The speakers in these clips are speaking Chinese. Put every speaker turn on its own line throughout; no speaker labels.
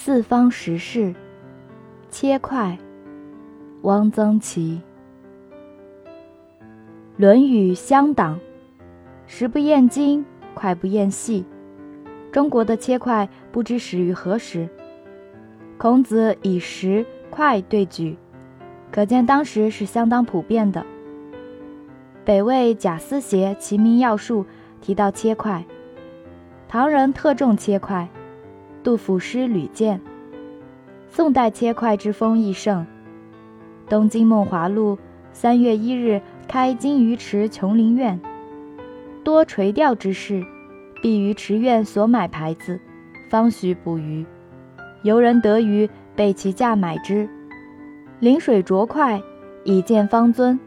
四方食事，切块，汪曾祺。《论语》乡党，食不厌精，脍不厌细。中国的切块不知始于何时，孔子以食块对举，可见当时是相当普遍的。北魏贾思勰《齐民要术》提到切块，唐人特重切块。杜甫诗屡见，宋代切块之风亦盛。东京梦华录三月一日开金鱼池琼林苑，多垂钓之事，必于池苑所买牌子，方许捕鱼。游人得鱼，备其价买之。临水着块，以见方尊，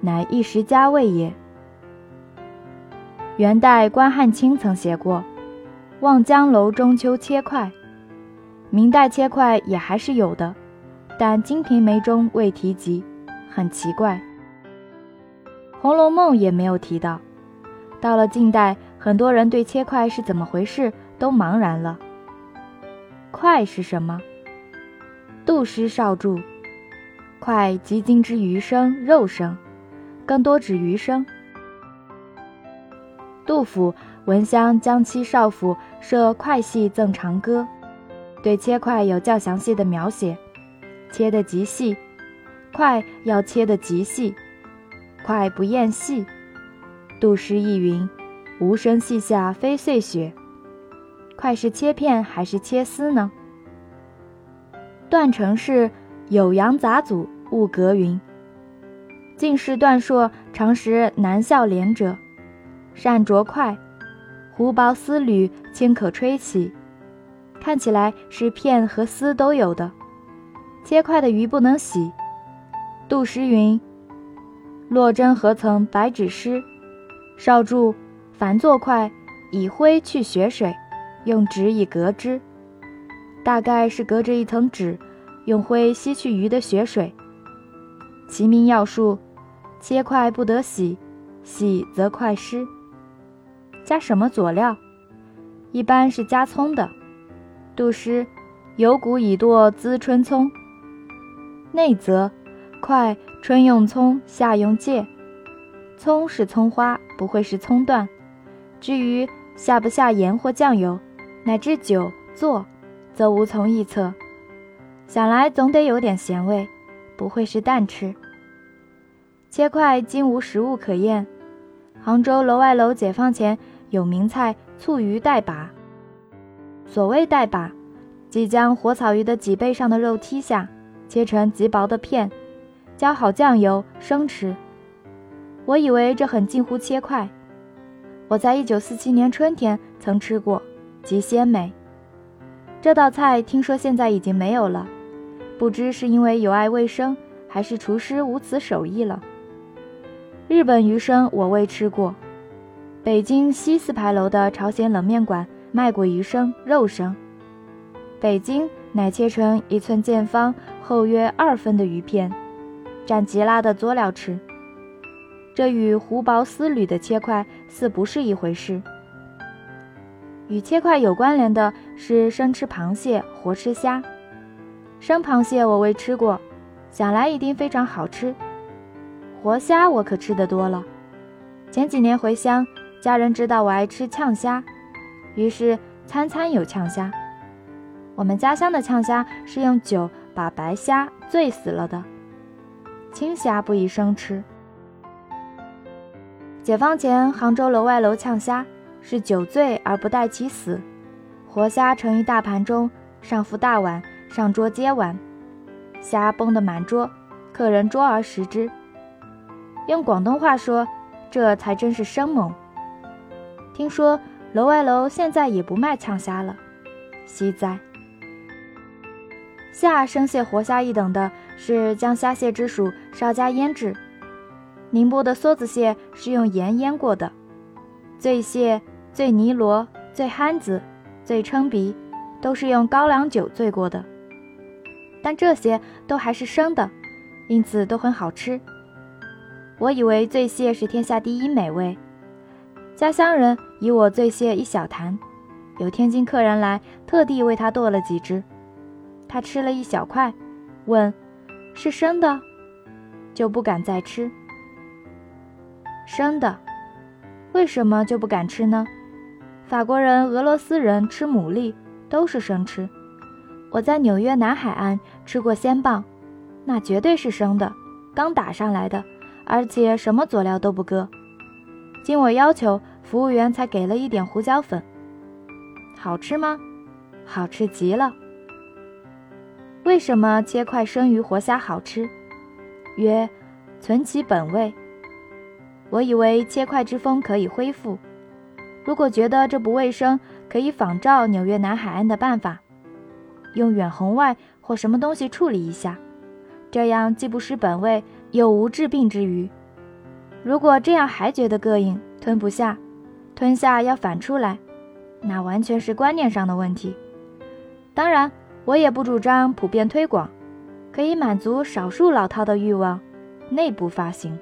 乃一时佳味也。元代关汉卿曾写过。望江楼中秋切块，明代切块也还是有的，但《金瓶梅》中未提及，很奇怪。《红楼梦》也没有提到。到了近代，很多人对切块是怎么回事都茫然了。块是什么？杜诗少注：块即今之鱼生、肉生，更多指鱼生。杜甫。闻香将妻少府设块系赠长歌，对切块有较详细的描写，切得极细，块要切得极细，块不厌细。杜诗亦云：“无声细下飞碎雪。”块是切片还是切丝呢？段成式《酉阳杂祖物格》云：“进士段硕常识南校廉者，善着块。”胡薄丝缕，轻可吹起，看起来是片和丝都有的。切块的鱼不能洗。杜诗云：“落针何曾白纸湿。”少注：凡做块，以灰去血水，用纸以隔之。大概是隔着一层纸，用灰吸去鱼的血水。其名要术：切块不得洗，洗则块湿。加什么佐料？一般是加葱的。杜诗：“有谷以堕滋春葱。”内则：“快春用葱，夏用芥。”葱是葱花，不会是葱段。至于下不下盐或酱油，乃至酒做，则无从臆测。想来总得有点咸味，不会是淡吃。切块今无食物可验。杭州楼外楼解放前。有名菜醋鱼带把。所谓带把，即将活草鱼的脊背上的肉剔下，切成极薄的片，浇好酱油生吃。我以为这很近乎切块。我在一九四七年春天曾吃过，极鲜美。这道菜听说现在已经没有了，不知是因为有碍卫生，还是厨师无此手艺了。日本鱼生我未吃过。北京西四牌楼的朝鲜冷面馆卖过鱼生、肉生。北京乃切成一寸见方、厚约二分的鱼片，蘸极辣的佐料吃。这与胡薄丝缕的切块似不是一回事。与切块有关联的是生吃螃蟹、活吃虾。生螃蟹我未吃过，想来一定非常好吃。活虾我可吃得多了。前几年回乡。家人知道我爱吃呛虾，于是餐餐有呛虾。我们家乡的呛虾是用酒把白虾醉死了的，青虾不宜生吃。解放前，杭州楼外楼呛虾是酒醉而不待其死，活虾盛一大盘中，上浮大碗，上桌接碗，虾崩得满桌，客人捉而食之。用广东话说，这才真是生猛。听说楼外楼现在也不卖呛虾了，惜哉！下生蟹、活虾一等的是将虾蟹之属稍加腌制。宁波的梭子蟹是用盐腌过的，醉蟹、醉泥螺、醉憨子、醉称鼻都是用高粱酒醉过的。但这些都还是生的，因此都很好吃。我以为醉蟹是天下第一美味。家乡人以我醉蟹一小坛，有天津客人来，特地为他剁了几只，他吃了一小块，问：“是生的？”就不敢再吃。生的，为什么就不敢吃呢？法国人、俄罗斯人吃牡蛎都是生吃。我在纽约南海岸吃过鲜蚌，那绝对是生的，刚打上来的，而且什么佐料都不搁。经我要求，服务员才给了一点胡椒粉。好吃吗？好吃极了。为什么切块生鱼活虾好吃？曰：存其本味。我以为切块之风可以恢复。如果觉得这不卫生，可以仿照纽约南海岸的办法。用远红外或什么东西处理一下，这样既不失本味，又无治病之余。如果这样还觉得膈应，吞不下，吞下要反出来，那完全是观念上的问题。当然，我也不主张普遍推广，可以满足少数老饕的欲望，内部发行。